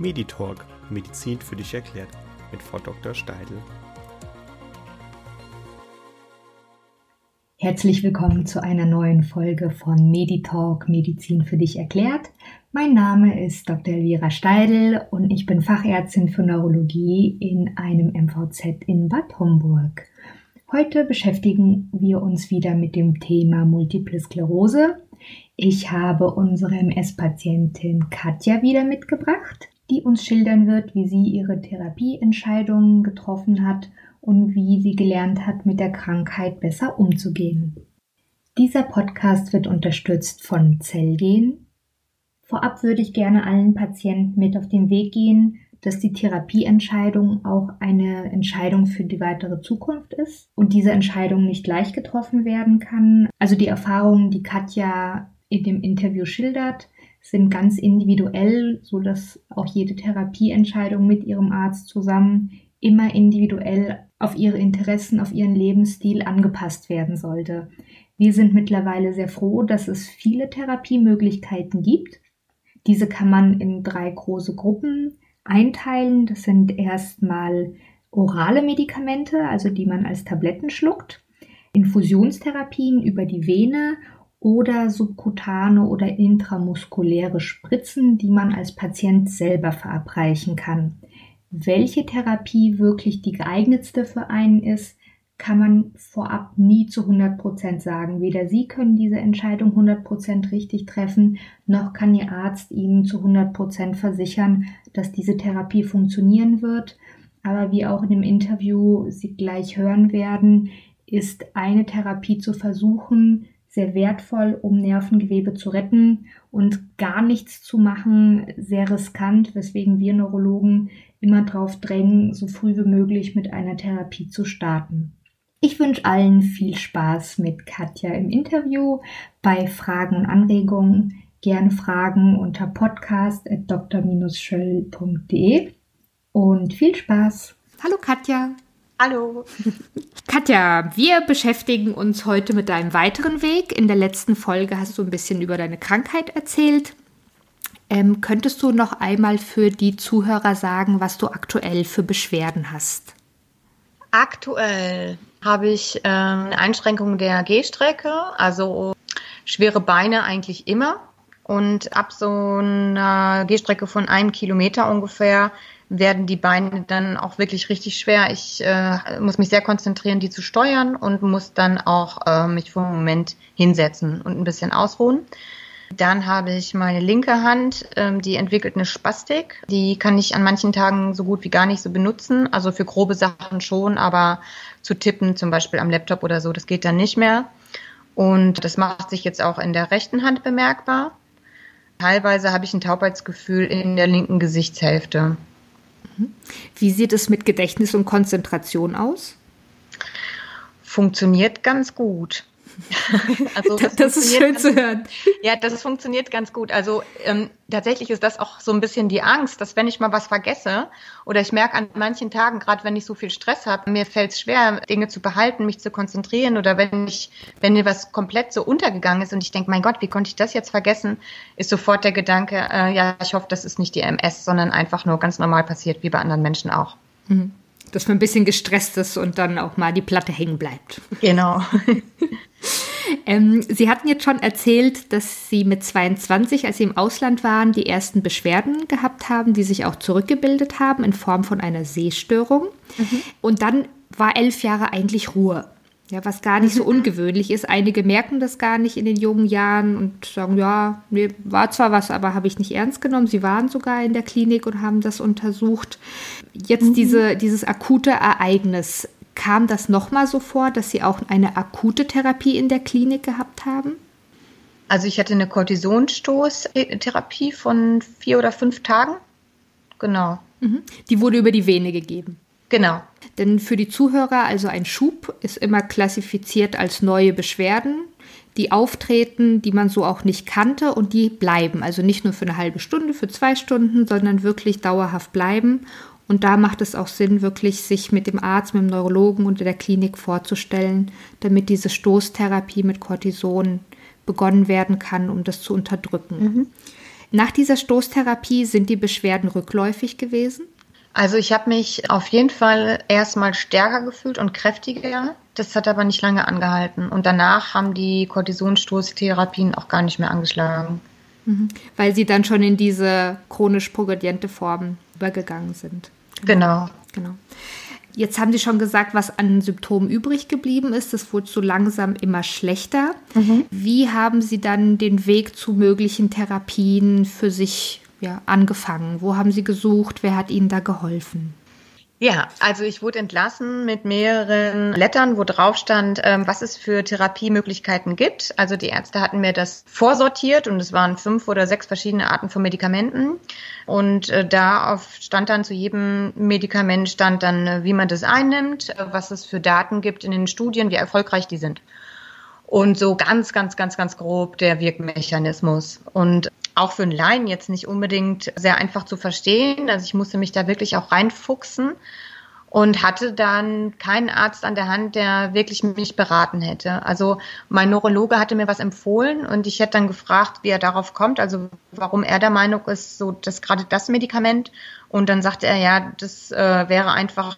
Meditalk Medizin für dich erklärt mit Frau Dr. Steidl. Herzlich willkommen zu einer neuen Folge von Meditalk Medizin für dich erklärt. Mein Name ist Dr. Elvira Steidl und ich bin Fachärztin für Neurologie in einem MVZ in Bad Homburg. Heute beschäftigen wir uns wieder mit dem Thema Multiple Sklerose. Ich habe unsere MS-Patientin Katja wieder mitgebracht, die uns schildern wird, wie sie ihre Therapieentscheidungen getroffen hat und wie sie gelernt hat, mit der Krankheit besser umzugehen. Dieser Podcast wird unterstützt von Zellgen. Vorab würde ich gerne allen Patienten mit auf den Weg gehen, dass die Therapieentscheidung auch eine Entscheidung für die weitere Zukunft ist und diese Entscheidung nicht leicht getroffen werden kann. Also die Erfahrungen, die Katja in dem Interview schildert, sind ganz individuell, so dass auch jede Therapieentscheidung mit ihrem Arzt zusammen immer individuell auf ihre Interessen, auf ihren Lebensstil angepasst werden sollte. Wir sind mittlerweile sehr froh, dass es viele Therapiemöglichkeiten gibt. Diese kann man in drei große Gruppen einteilen. Das sind erstmal orale Medikamente, also die man als Tabletten schluckt, Infusionstherapien über die Vene oder subkutane oder intramuskuläre Spritzen, die man als Patient selber verabreichen kann. Welche Therapie wirklich die geeignetste für einen ist, kann man vorab nie zu 100 Prozent sagen. Weder Sie können diese Entscheidung 100 Prozent richtig treffen, noch kann Ihr Arzt Ihnen zu 100 Prozent versichern, dass diese Therapie funktionieren wird. Aber wie auch in dem Interview Sie gleich hören werden, ist eine Therapie zu versuchen, sehr wertvoll, um Nervengewebe zu retten und gar nichts zu machen, sehr riskant, weswegen wir Neurologen immer darauf drängen, so früh wie möglich mit einer Therapie zu starten. Ich wünsche allen viel Spaß mit Katja im Interview. Bei Fragen und Anregungen gerne Fragen unter podcast.dr-schöll.de und viel Spaß. Hallo Katja. Hallo. Katja, wir beschäftigen uns heute mit deinem weiteren Weg. In der letzten Folge hast du ein bisschen über deine Krankheit erzählt. Ähm, könntest du noch einmal für die Zuhörer sagen, was du aktuell für Beschwerden hast? Aktuell habe ich äh, eine Einschränkung der Gehstrecke, also schwere Beine eigentlich immer. Und ab so einer Gehstrecke von einem Kilometer ungefähr werden die Beine dann auch wirklich richtig schwer. Ich äh, muss mich sehr konzentrieren, die zu steuern und muss dann auch äh, mich für einen Moment hinsetzen und ein bisschen ausruhen. Dann habe ich meine linke Hand, ähm, die entwickelt eine Spastik. Die kann ich an manchen Tagen so gut wie gar nicht so benutzen. Also für grobe Sachen schon, aber zu tippen, zum Beispiel am Laptop oder so, das geht dann nicht mehr. Und das macht sich jetzt auch in der rechten Hand bemerkbar. Teilweise habe ich ein Taubheitsgefühl in der linken Gesichtshälfte. Wie sieht es mit Gedächtnis und Konzentration aus? Funktioniert ganz gut. also das, das ist schön zu hören. Ja, das funktioniert ganz gut. Also ähm, tatsächlich ist das auch so ein bisschen die Angst, dass wenn ich mal was vergesse oder ich merke an manchen Tagen, gerade wenn ich so viel Stress habe, mir fällt es schwer, Dinge zu behalten, mich zu konzentrieren oder wenn ich, wenn mir was komplett so untergegangen ist und ich denke, mein Gott, wie konnte ich das jetzt vergessen, ist sofort der Gedanke, äh, ja, ich hoffe, das ist nicht die MS, sondern einfach nur ganz normal passiert, wie bei anderen Menschen auch. Mhm. Dass man ein bisschen gestresst ist und dann auch mal die Platte hängen bleibt. Genau. Ähm, Sie hatten jetzt schon erzählt, dass Sie mit 22, als Sie im Ausland waren, die ersten Beschwerden gehabt haben, die sich auch zurückgebildet haben in Form von einer Sehstörung. Mhm. Und dann war elf Jahre eigentlich Ruhe. Ja, was gar nicht so mhm. ungewöhnlich ist. Einige merken das gar nicht in den jungen Jahren und sagen, ja, mir war zwar was, aber habe ich nicht ernst genommen. Sie waren sogar in der Klinik und haben das untersucht. Jetzt mhm. diese, dieses akute Ereignis. Kam das nochmal so vor, dass Sie auch eine akute Therapie in der Klinik gehabt haben? Also ich hatte eine Kortisonstoßtherapie von vier oder fünf Tagen. Genau. Mhm. Die wurde über die Vene gegeben. Genau. Denn für die Zuhörer, also ein Schub ist immer klassifiziert als neue Beschwerden, die auftreten, die man so auch nicht kannte und die bleiben. Also nicht nur für eine halbe Stunde, für zwei Stunden, sondern wirklich dauerhaft bleiben und da macht es auch Sinn, wirklich sich mit dem Arzt, mit dem Neurologen und der Klinik vorzustellen, damit diese Stoßtherapie mit Cortison begonnen werden kann, um das zu unterdrücken. Mhm. Nach dieser Stoßtherapie sind die Beschwerden rückläufig gewesen? Also ich habe mich auf jeden Fall erstmal stärker gefühlt und kräftiger. Das hat aber nicht lange angehalten. Und danach haben die Kortisonstoßtherapien auch gar nicht mehr angeschlagen. Mhm. Weil sie dann schon in diese chronisch progrediente Form übergegangen sind. Genau. Genau. Jetzt haben Sie schon gesagt, was an Symptomen übrig geblieben ist. Das wurde so langsam immer schlechter. Mhm. Wie haben Sie dann den Weg zu möglichen Therapien für sich ja, angefangen? Wo haben Sie gesucht? Wer hat Ihnen da geholfen? Ja, also ich wurde entlassen mit mehreren Lettern, wo drauf stand, ähm, was es für Therapiemöglichkeiten gibt. Also die Ärzte hatten mir das vorsortiert und es waren fünf oder sechs verschiedene Arten von Medikamenten. Und äh, da stand dann zu jedem Medikament stand dann, äh, wie man das einnimmt, äh, was es für Daten gibt in den Studien, wie erfolgreich die sind. Und so ganz, ganz, ganz, ganz grob der Wirkmechanismus. Und auch für einen Laien jetzt nicht unbedingt sehr einfach zu verstehen. Also ich musste mich da wirklich auch reinfuchsen und hatte dann keinen Arzt an der Hand, der wirklich mich beraten hätte. Also mein Neurologe hatte mir was empfohlen und ich hätte dann gefragt, wie er darauf kommt, also warum er der Meinung ist, so dass gerade das Medikament. Und dann sagte er, ja, das äh, wäre einfach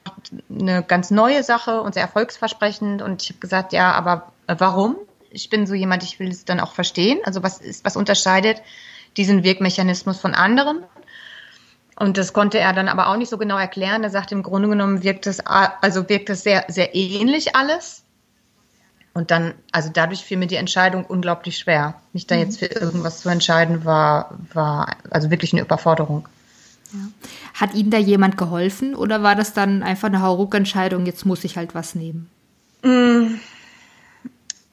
eine ganz neue Sache und sehr erfolgsversprechend. Und ich habe gesagt, ja, aber warum? Ich bin so jemand, ich will es dann auch verstehen. Also was ist, was unterscheidet diesen Wirkmechanismus von anderen. Und das konnte er dann aber auch nicht so genau erklären. Er sagt, im Grunde genommen wirkt es, also wirkt es sehr, sehr ähnlich alles. Und dann, also dadurch fiel mir die Entscheidung unglaublich schwer. Mich da jetzt für irgendwas zu entscheiden, war, war also wirklich eine Überforderung. Ja. Hat Ihnen da jemand geholfen oder war das dann einfach eine Hauruck-Entscheidung, jetzt muss ich halt was nehmen?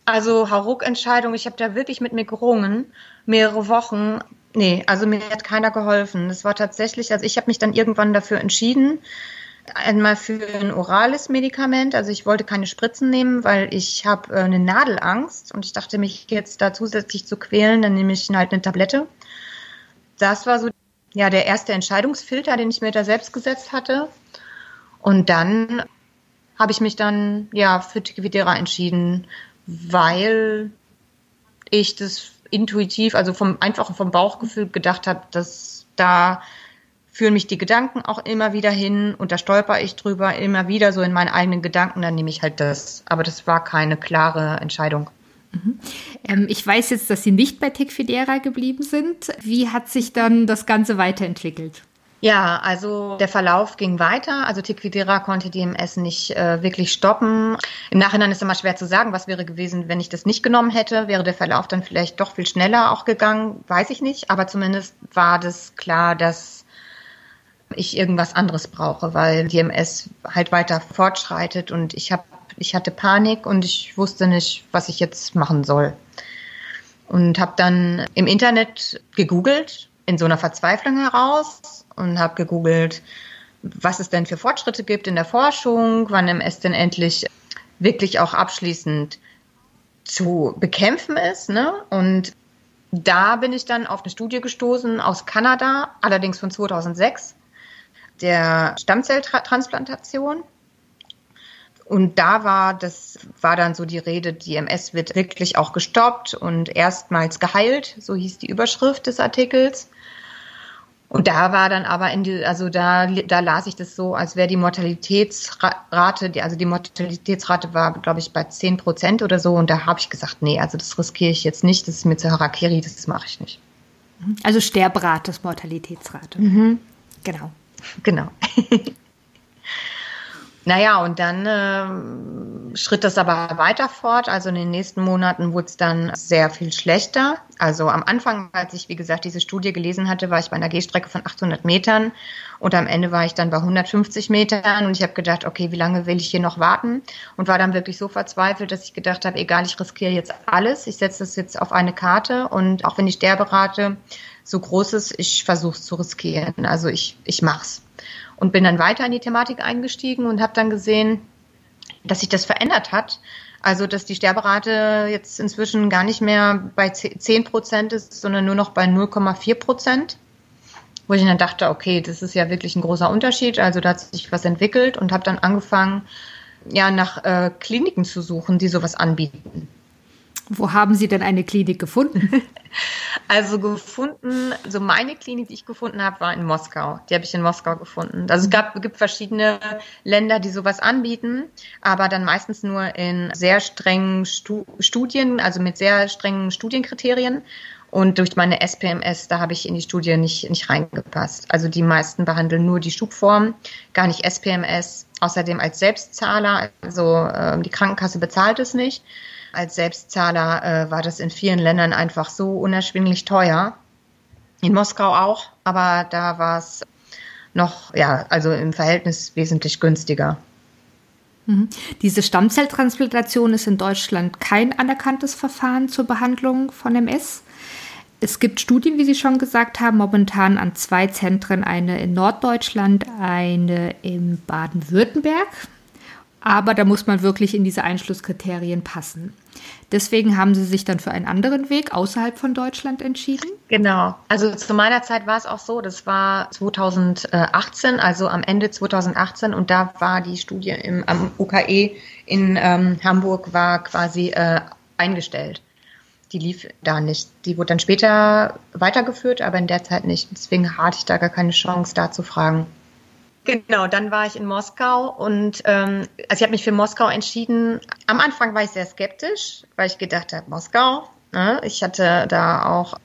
Also Hauruck-Entscheidung, ich habe da wirklich mit mir gerungen mehrere Wochen. Nee, also mir hat keiner geholfen. Das war tatsächlich, also ich habe mich dann irgendwann dafür entschieden, einmal für ein orales Medikament. Also ich wollte keine Spritzen nehmen, weil ich habe äh, eine Nadelangst und ich dachte, mich jetzt da zusätzlich zu quälen, dann nehme ich halt eine Tablette. Das war so ja der erste Entscheidungsfilter, den ich mir da selbst gesetzt hatte. Und dann habe ich mich dann ja für Tequidera entschieden, weil ich das intuitiv, also vom einfach vom Bauchgefühl gedacht habe, dass da führen mich die Gedanken auch immer wieder hin und da stolper ich drüber immer wieder so in meinen eigenen Gedanken, dann nehme ich halt das. Aber das war keine klare Entscheidung. Mhm. Ähm, ich weiß jetzt, dass Sie nicht bei Tecfidera geblieben sind. Wie hat sich dann das Ganze weiterentwickelt? Ja, also der Verlauf ging weiter. Also Tequidera konnte die MS nicht äh, wirklich stoppen. Im Nachhinein ist immer schwer zu sagen, was wäre gewesen, wenn ich das nicht genommen hätte. Wäre der Verlauf dann vielleicht doch viel schneller auch gegangen? Weiß ich nicht. Aber zumindest war das klar, dass ich irgendwas anderes brauche, weil die MS halt weiter fortschreitet und ich habe, ich hatte Panik und ich wusste nicht, was ich jetzt machen soll. Und habe dann im Internet gegoogelt, in so einer Verzweiflung heraus und habe gegoogelt, was es denn für Fortschritte gibt in der Forschung, wann MS denn endlich wirklich auch abschließend zu bekämpfen ist. Ne? Und da bin ich dann auf eine Studie gestoßen aus Kanada, allerdings von 2006, der Stammzelltransplantation. Und da war das, war dann so die Rede, die MS wird wirklich auch gestoppt und erstmals geheilt, so hieß die Überschrift des Artikels. Und da war dann aber in die, also da, da las ich das so, als wäre die Mortalitätsrate, die, also die Mortalitätsrate war, glaube ich, bei 10 Prozent oder so. Und da habe ich gesagt, nee, also das riskiere ich jetzt nicht, das ist mir zu Harakiri, das mache ich nicht. Also Sterbrate, Mortalitätsrate. Mhm. Genau. Genau. Naja, und dann äh, schritt das aber weiter fort. Also in den nächsten Monaten wurde es dann sehr viel schlechter. Also am Anfang, als ich, wie gesagt, diese Studie gelesen hatte, war ich bei einer Gehstrecke von 800 Metern und am Ende war ich dann bei 150 Metern und ich habe gedacht, okay, wie lange will ich hier noch warten? Und war dann wirklich so verzweifelt, dass ich gedacht habe, egal, ich riskiere jetzt alles. Ich setze das jetzt auf eine Karte und auch wenn die Sterberate so groß ist, ich versuche es zu riskieren. Also ich, ich mach's und bin dann weiter in die Thematik eingestiegen und habe dann gesehen, dass sich das verändert hat. Also, dass die Sterberate jetzt inzwischen gar nicht mehr bei 10 Prozent ist, sondern nur noch bei 0,4 Prozent. Wo ich dann dachte, okay, das ist ja wirklich ein großer Unterschied. Also, da hat sich was entwickelt und habe dann angefangen, ja, nach äh, Kliniken zu suchen, die sowas anbieten. Wo haben Sie denn eine Klinik gefunden? Also gefunden, so meine Klinik, die ich gefunden habe, war in Moskau. Die habe ich in Moskau gefunden. Also es gab, gibt verschiedene Länder, die sowas anbieten, aber dann meistens nur in sehr strengen Stu Studien, also mit sehr strengen Studienkriterien. Und durch meine SPMS, da habe ich in die Studie nicht, nicht reingepasst. Also die meisten behandeln nur die Schubform, gar nicht SPMS. Außerdem als Selbstzahler, also äh, die Krankenkasse bezahlt es nicht als Selbstzahler äh, war das in vielen Ländern einfach so unerschwinglich teuer. In Moskau auch, aber da war es noch, ja, also im Verhältnis wesentlich günstiger. Mhm. Diese Stammzelltransplantation ist in Deutschland kein anerkanntes Verfahren zur Behandlung von MS. Es gibt Studien, wie Sie schon gesagt haben, momentan an zwei Zentren, eine in Norddeutschland, eine in Baden-Württemberg aber da muss man wirklich in diese Einschlusskriterien passen. Deswegen haben Sie sich dann für einen anderen Weg außerhalb von Deutschland entschieden? Genau. Also zu meiner Zeit war es auch so, das war 2018, also am Ende 2018 und da war die Studie im, am UKE in ähm, Hamburg war quasi äh, eingestellt. Die lief da nicht. Die wurde dann später weitergeführt, aber in der Zeit nicht. Deswegen hatte ich da gar keine Chance, da zu fragen. Genau, dann war ich in Moskau und ähm, also ich habe mich für Moskau entschieden. Am Anfang war ich sehr skeptisch, weil ich gedacht habe, Moskau. Ne? Ich hatte da auch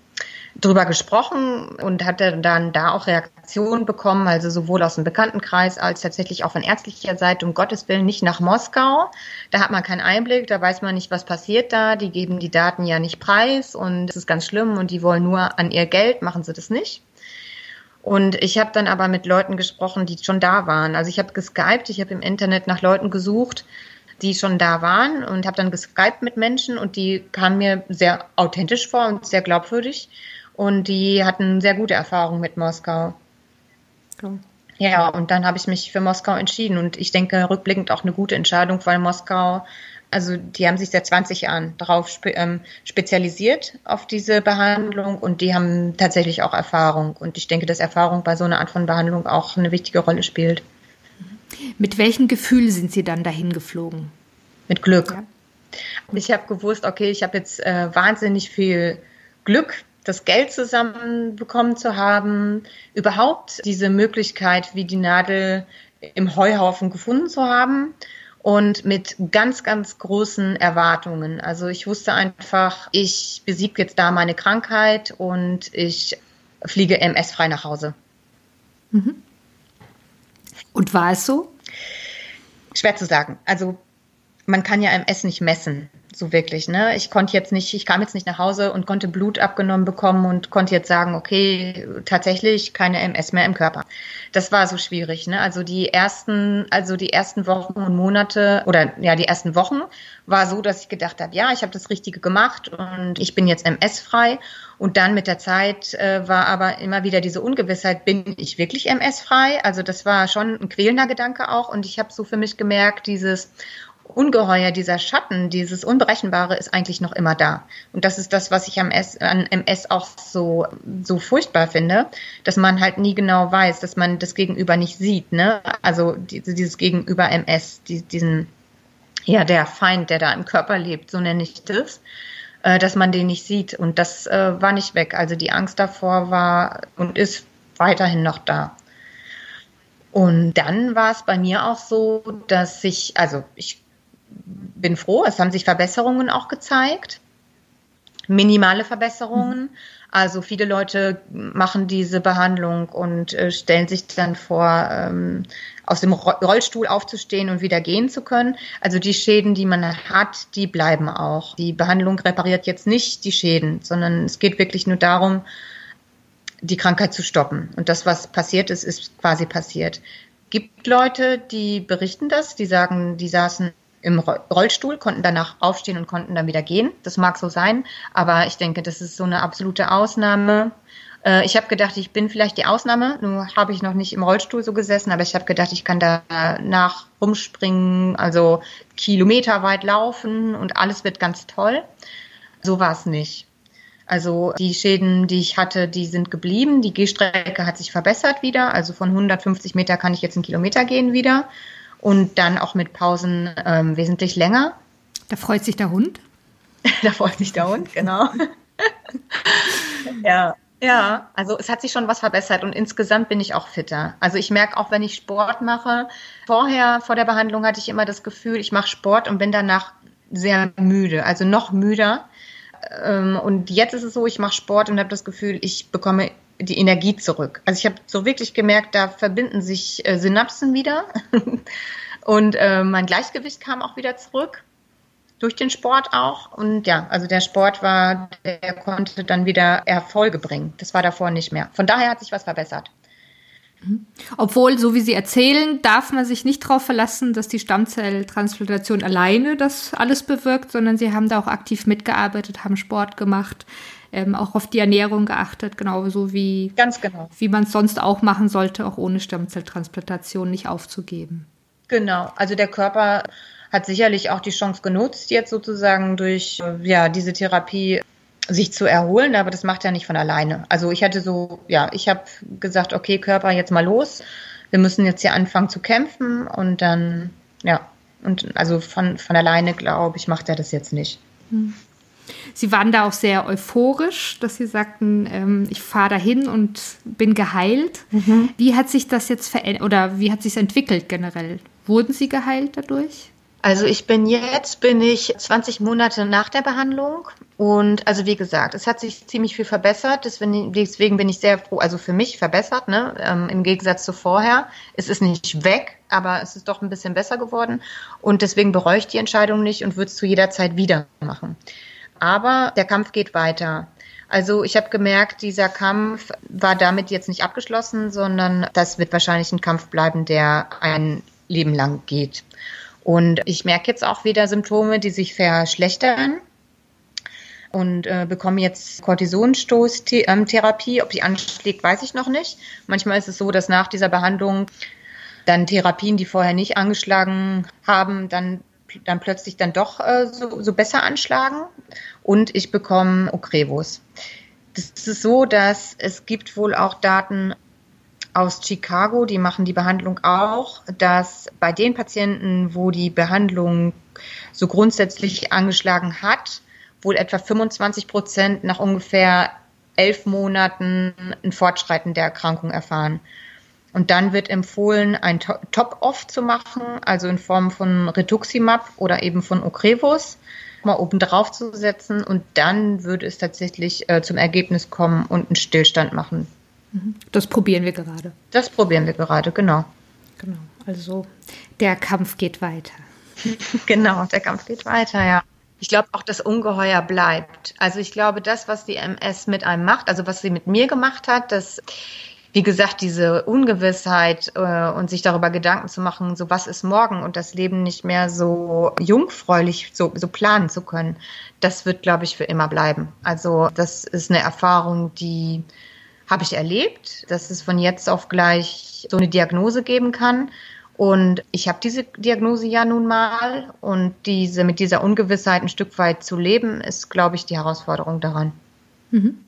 drüber gesprochen und hatte dann da auch Reaktionen bekommen, also sowohl aus dem Bekanntenkreis als tatsächlich auch von ärztlicher Seite, um Gottes Willen nicht nach Moskau. Da hat man keinen Einblick, da weiß man nicht, was passiert da. Die geben die Daten ja nicht preis und es ist ganz schlimm und die wollen nur an ihr Geld, machen sie das nicht. Und ich habe dann aber mit Leuten gesprochen, die schon da waren. Also ich habe geskypt, ich habe im Internet nach Leuten gesucht, die schon da waren und habe dann geskypt mit Menschen und die kamen mir sehr authentisch vor und sehr glaubwürdig und die hatten sehr gute Erfahrungen mit Moskau. Cool. Ja, und dann habe ich mich für Moskau entschieden und ich denke rückblickend auch eine gute Entscheidung, weil Moskau also die haben sich seit 20 Jahren darauf spe ähm, spezialisiert auf diese Behandlung und die haben tatsächlich auch Erfahrung. Und ich denke, dass Erfahrung bei so einer Art von Behandlung auch eine wichtige Rolle spielt. Mit welchem Gefühl sind Sie dann dahin geflogen? Mit Glück. Ja. Ich habe gewusst, okay, ich habe jetzt äh, wahnsinnig viel Glück, das Geld zusammenbekommen zu haben, überhaupt diese Möglichkeit, wie die Nadel im Heuhaufen gefunden zu haben und mit ganz, ganz großen Erwartungen. Also ich wusste einfach, ich besiege jetzt da meine Krankheit und ich fliege MS-frei nach Hause. Mhm. Und war es so? Schwer zu sagen. Also man kann ja MS nicht messen, so wirklich. Ne? Ich konnte jetzt nicht, ich kam jetzt nicht nach Hause und konnte Blut abgenommen bekommen und konnte jetzt sagen, okay, tatsächlich keine MS mehr im Körper. Das war so schwierig. Ne? Also die ersten, also die ersten Wochen und Monate oder ja die ersten Wochen war so, dass ich gedacht habe, ja, ich habe das Richtige gemacht und ich bin jetzt MS-frei. Und dann mit der Zeit äh, war aber immer wieder diese Ungewissheit, bin ich wirklich MS-frei? Also das war schon ein quälender Gedanke auch. Und ich habe so für mich gemerkt, dieses Ungeheuer, dieser Schatten, dieses Unberechenbare ist eigentlich noch immer da. Und das ist das, was ich am S, an MS auch so, so furchtbar finde, dass man halt nie genau weiß, dass man das Gegenüber nicht sieht, ne? Also dieses Gegenüber MS, die, diesen, ja, der Feind, der da im Körper lebt, so nenne ich das, äh, dass man den nicht sieht. Und das äh, war nicht weg. Also die Angst davor war und ist weiterhin noch da. Und dann war es bei mir auch so, dass ich, also ich bin froh, es haben sich Verbesserungen auch gezeigt. Minimale Verbesserungen. Also viele Leute machen diese Behandlung und äh, stellen sich dann vor, ähm, aus dem Rollstuhl aufzustehen und wieder gehen zu können. Also die Schäden, die man hat, die bleiben auch. Die Behandlung repariert jetzt nicht die Schäden, sondern es geht wirklich nur darum, die Krankheit zu stoppen. Und das, was passiert ist, ist quasi passiert. Gibt Leute, die berichten das, die sagen, die saßen im Rollstuhl, konnten danach aufstehen und konnten dann wieder gehen. Das mag so sein, aber ich denke, das ist so eine absolute Ausnahme. Äh, ich habe gedacht, ich bin vielleicht die Ausnahme. Nur habe ich noch nicht im Rollstuhl so gesessen, aber ich habe gedacht, ich kann da nach rumspringen, also kilometerweit laufen und alles wird ganz toll. So war es nicht. Also die Schäden, die ich hatte, die sind geblieben. Die Gehstrecke hat sich verbessert wieder. Also von 150 Meter kann ich jetzt einen Kilometer gehen wieder und dann auch mit Pausen ähm, wesentlich länger. Da freut sich der Hund? Davor ist nicht der Hund, genau. ja. Ja, also es hat sich schon was verbessert und insgesamt bin ich auch fitter. Also ich merke auch, wenn ich Sport mache, vorher, vor der Behandlung hatte ich immer das Gefühl, ich mache Sport und bin danach sehr müde, also noch müder. Ähm, und jetzt ist es so, ich mache Sport und habe das Gefühl, ich bekomme die Energie zurück. Also ich habe so wirklich gemerkt, da verbinden sich äh, Synapsen wieder und äh, mein Gleichgewicht kam auch wieder zurück durch den Sport auch. Und ja, also der Sport war, der konnte dann wieder Erfolge bringen. Das war davor nicht mehr. Von daher hat sich was verbessert. Mhm. Obwohl, so wie Sie erzählen, darf man sich nicht darauf verlassen, dass die Stammzelltransplantation alleine das alles bewirkt, sondern Sie haben da auch aktiv mitgearbeitet, haben Sport gemacht, ähm, auch auf die Ernährung geachtet, genauso wie, Ganz genau. wie man es sonst auch machen sollte, auch ohne Stammzelltransplantation nicht aufzugeben. Genau, also der Körper hat sicherlich auch die Chance genutzt, jetzt sozusagen durch äh, ja, diese Therapie sich zu erholen, aber das macht er nicht von alleine. Also ich hatte so, ja, ich habe gesagt, okay, Körper, jetzt mal los. Wir müssen jetzt hier anfangen zu kämpfen und dann, ja, und also von, von alleine, glaube ich, macht er das jetzt nicht. Hm. Sie waren da auch sehr euphorisch, dass Sie sagten, ähm, ich fahre dahin und bin geheilt. Mhm. Wie hat sich das jetzt verändert oder wie hat sich entwickelt generell? Wurden Sie geheilt dadurch? Also ich bin jetzt, bin ich 20 Monate nach der Behandlung und also wie gesagt, es hat sich ziemlich viel verbessert, deswegen bin ich sehr froh, also für mich verbessert, ne, ähm, im Gegensatz zu vorher. Es ist nicht weg, aber es ist doch ein bisschen besser geworden und deswegen bereue ich die Entscheidung nicht und würde es zu jeder Zeit wieder machen. Aber der Kampf geht weiter. Also ich habe gemerkt, dieser Kampf war damit jetzt nicht abgeschlossen, sondern das wird wahrscheinlich ein Kampf bleiben, der ein Leben lang geht. Und ich merke jetzt auch wieder Symptome, die sich verschlechtern und äh, bekomme jetzt Cortisonstoßtherapie. Ob die anschlägt, weiß ich noch nicht. Manchmal ist es so, dass nach dieser Behandlung dann Therapien, die vorher nicht angeschlagen haben, dann dann plötzlich dann doch äh, so, so besser anschlagen und ich bekomme Ocrevus. Das ist so, dass es gibt wohl auch Daten aus Chicago, die machen die Behandlung auch, dass bei den Patienten, wo die Behandlung so grundsätzlich angeschlagen hat, wohl etwa 25 Prozent nach ungefähr elf Monaten ein Fortschreiten der Erkrankung erfahren. Und dann wird empfohlen, ein Top-Off zu machen, also in Form von Rituximab oder eben von Ocrevus, mal oben drauf zu setzen und dann würde es tatsächlich äh, zum Ergebnis kommen und einen Stillstand machen. Das probieren wir gerade. Das probieren wir gerade, genau. Genau. Also der Kampf geht weiter. genau, der Kampf geht weiter, ja. Ich glaube auch, das Ungeheuer bleibt. Also ich glaube, das, was die MS mit einem macht, also was sie mit mir gemacht hat, das, wie gesagt, diese Ungewissheit äh, und sich darüber Gedanken zu machen, so was ist morgen und das Leben nicht mehr so jungfräulich so, so planen zu können, das wird, glaube ich, für immer bleiben. Also das ist eine Erfahrung, die habe ich erlebt, dass es von jetzt auf gleich so eine Diagnose geben kann. Und ich habe diese Diagnose ja nun mal und diese mit dieser Ungewissheit ein Stück weit zu leben, ist, glaube ich, die Herausforderung daran. Mhm.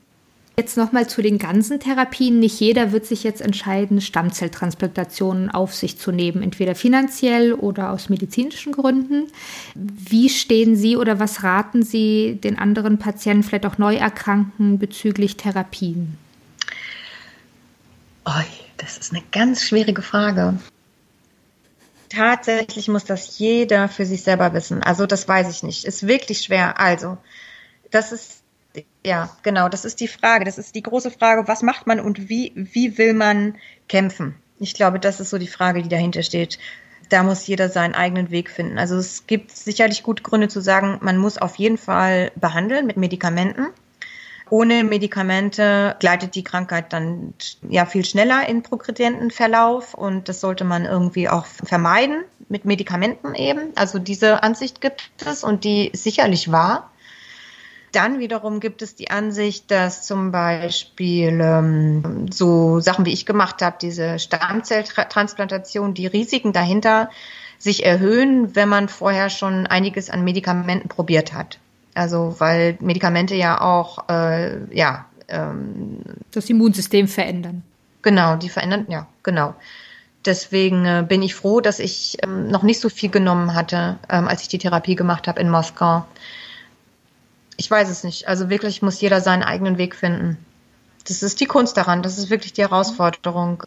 Jetzt nochmal zu den ganzen Therapien. Nicht jeder wird sich jetzt entscheiden, Stammzelltransplantationen auf sich zu nehmen, entweder finanziell oder aus medizinischen Gründen. Wie stehen Sie oder was raten Sie den anderen Patienten, vielleicht auch Neuerkrankten bezüglich Therapien? Oh, das ist eine ganz schwierige Frage. Tatsächlich muss das jeder für sich selber wissen. Also das weiß ich nicht. Ist wirklich schwer. Also, das ist, ja, genau, das ist die Frage. Das ist die große Frage, was macht man und wie, wie will man kämpfen? Ich glaube, das ist so die Frage, die dahinter steht. Da muss jeder seinen eigenen Weg finden. Also es gibt sicherlich gute Gründe zu sagen, man muss auf jeden Fall behandeln mit Medikamenten. Ohne Medikamente gleitet die Krankheit dann ja viel schneller in progredienten Verlauf und das sollte man irgendwie auch vermeiden mit Medikamenten eben. Also diese Ansicht gibt es und die ist sicherlich wahr. Dann wiederum gibt es die Ansicht, dass zum Beispiel ähm, so Sachen wie ich gemacht habe, diese Stammzelltransplantation, die Risiken dahinter sich erhöhen, wenn man vorher schon einiges an Medikamenten probiert hat. Also weil Medikamente ja auch, äh, ja. Ähm, das Immunsystem verändern. Genau, die verändern, ja, genau. Deswegen äh, bin ich froh, dass ich ähm, noch nicht so viel genommen hatte, ähm, als ich die Therapie gemacht habe in Moskau. ich weiß es nicht. Also wirklich muss jeder seinen eigenen Weg finden. Das ist die Kunst daran, das ist wirklich die Herausforderung.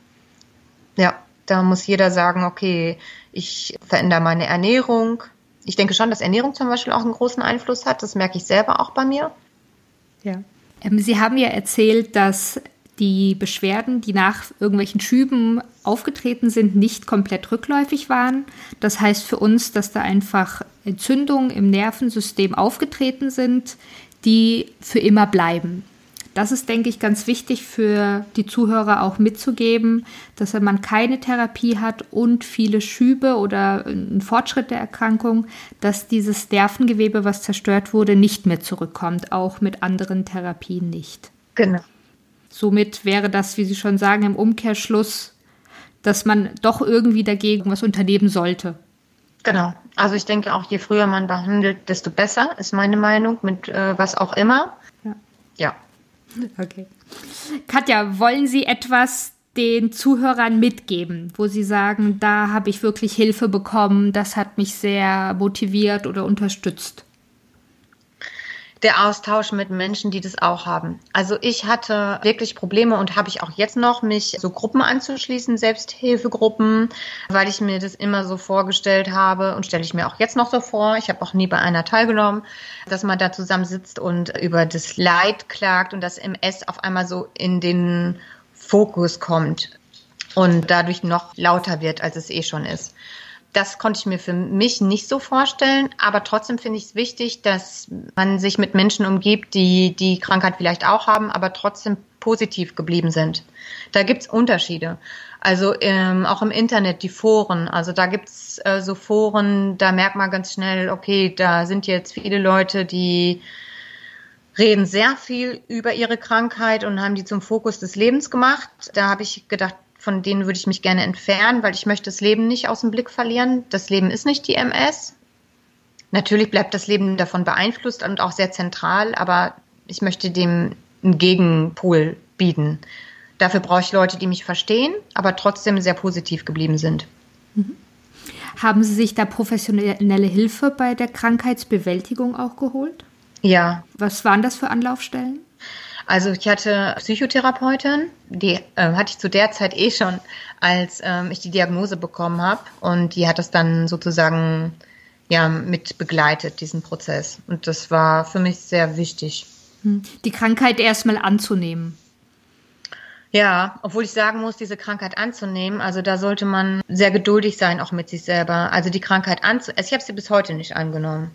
Ja, da muss jeder sagen, okay, ich verändere meine Ernährung. Ich denke schon, dass Ernährung zum Beispiel auch einen großen Einfluss hat. Das merke ich selber auch bei mir. Ja. Ähm, Sie haben ja erzählt, dass die Beschwerden, die nach irgendwelchen Schüben aufgetreten sind, nicht komplett rückläufig waren. Das heißt für uns, dass da einfach Entzündungen im Nervensystem aufgetreten sind, die für immer bleiben. Das ist, denke ich, ganz wichtig für die Zuhörer auch mitzugeben, dass wenn man keine Therapie hat und viele Schübe oder einen Fortschritt der Erkrankung, dass dieses Nervengewebe, was zerstört wurde, nicht mehr zurückkommt, auch mit anderen Therapien nicht. Genau. Somit wäre das, wie Sie schon sagen, im Umkehrschluss, dass man doch irgendwie dagegen was unternehmen sollte. Genau. Also ich denke auch, je früher man behandelt, desto besser, ist meine Meinung, mit äh, was auch immer. Ja. ja. Okay. Katja, wollen Sie etwas den Zuhörern mitgeben, wo Sie sagen, da habe ich wirklich Hilfe bekommen, das hat mich sehr motiviert oder unterstützt? Der Austausch mit Menschen, die das auch haben. Also ich hatte wirklich Probleme und habe ich auch jetzt noch, mich so Gruppen anzuschließen, Selbsthilfegruppen, weil ich mir das immer so vorgestellt habe und stelle ich mir auch jetzt noch so vor. Ich habe auch nie bei einer teilgenommen, dass man da zusammensitzt und über das Leid klagt und das MS auf einmal so in den Fokus kommt und dadurch noch lauter wird, als es eh schon ist das konnte ich mir für mich nicht so vorstellen, aber trotzdem finde ich es wichtig, dass man sich mit Menschen umgibt, die die Krankheit vielleicht auch haben, aber trotzdem positiv geblieben sind. Da gibt es Unterschiede. Also ähm, auch im Internet die Foren. Also da gibt's äh, so Foren, da merkt man ganz schnell, okay, da sind jetzt viele Leute, die reden sehr viel über ihre Krankheit und haben die zum Fokus des Lebens gemacht. Da habe ich gedacht, von denen würde ich mich gerne entfernen, weil ich möchte das Leben nicht aus dem Blick verlieren. Das Leben ist nicht die MS. Natürlich bleibt das Leben davon beeinflusst und auch sehr zentral, aber ich möchte dem einen Gegenpol bieten. Dafür brauche ich Leute, die mich verstehen, aber trotzdem sehr positiv geblieben sind. Mhm. Haben Sie sich da professionelle Hilfe bei der Krankheitsbewältigung auch geholt? Ja. Was waren das für Anlaufstellen? Also ich hatte Psychotherapeutin, die äh, hatte ich zu der Zeit eh schon, als ähm, ich die Diagnose bekommen habe. Und die hat das dann sozusagen ja mit begleitet, diesen Prozess. Und das war für mich sehr wichtig. Hm. Die Krankheit erstmal anzunehmen. Ja, obwohl ich sagen muss, diese Krankheit anzunehmen, also da sollte man sehr geduldig sein, auch mit sich selber. Also die Krankheit anzunehmen, also ich habe sie bis heute nicht angenommen.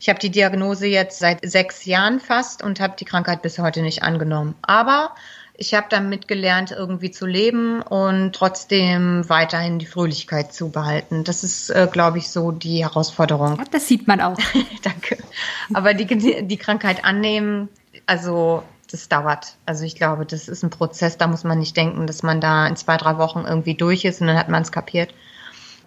Ich habe die Diagnose jetzt seit sechs Jahren fast und habe die Krankheit bis heute nicht angenommen. Aber ich habe damit gelernt, irgendwie zu leben und trotzdem weiterhin die Fröhlichkeit zu behalten. Das ist, äh, glaube ich, so die Herausforderung. Ja, das sieht man auch. Danke. Aber die, die Krankheit annehmen, also das dauert. Also ich glaube, das ist ein Prozess, da muss man nicht denken, dass man da in zwei, drei Wochen irgendwie durch ist und dann hat man es kapiert.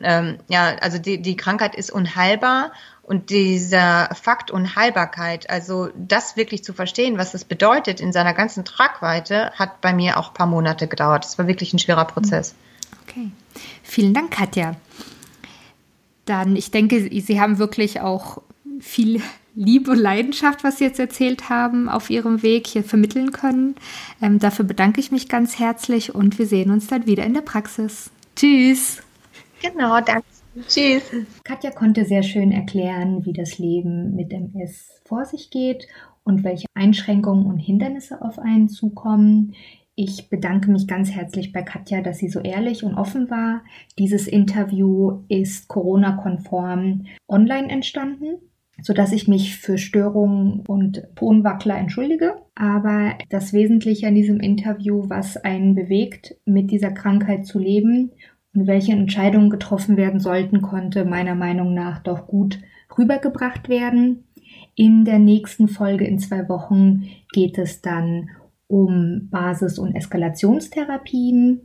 Ähm, ja, also die, die Krankheit ist unheilbar und dieser Fakt Unheilbarkeit, also das wirklich zu verstehen, was das bedeutet in seiner ganzen Tragweite, hat bei mir auch ein paar Monate gedauert. Das war wirklich ein schwerer Prozess. Okay. Vielen Dank, Katja. Dann, ich denke, Sie haben wirklich auch viel Liebe und Leidenschaft, was Sie jetzt erzählt haben, auf Ihrem Weg hier vermitteln können. Ähm, dafür bedanke ich mich ganz herzlich und wir sehen uns dann wieder in der Praxis. Tschüss. Genau, danke. Tschüss. Katja konnte sehr schön erklären, wie das Leben mit MS vor sich geht und welche Einschränkungen und Hindernisse auf einen zukommen. Ich bedanke mich ganz herzlich bei Katja, dass sie so ehrlich und offen war. Dieses Interview ist Corona-konform online entstanden, sodass ich mich für Störungen und Tonwackler entschuldige. Aber das Wesentliche an diesem Interview, was einen bewegt, mit dieser Krankheit zu leben und welche Entscheidungen getroffen werden sollten, konnte meiner Meinung nach doch gut rübergebracht werden. In der nächsten Folge in zwei Wochen geht es dann um Basis- und Eskalationstherapien.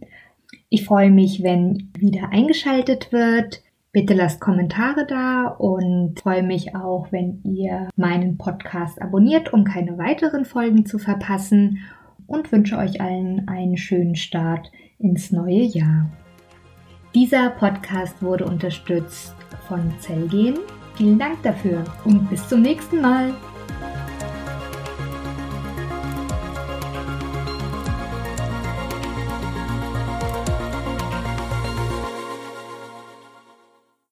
Ich freue mich, wenn wieder eingeschaltet wird. Bitte lasst Kommentare da und freue mich auch, wenn ihr meinen Podcast abonniert, um keine weiteren Folgen zu verpassen und wünsche euch allen einen schönen Start ins neue Jahr. Dieser Podcast wurde unterstützt von Zellgen. Vielen Dank dafür und bis zum nächsten Mal.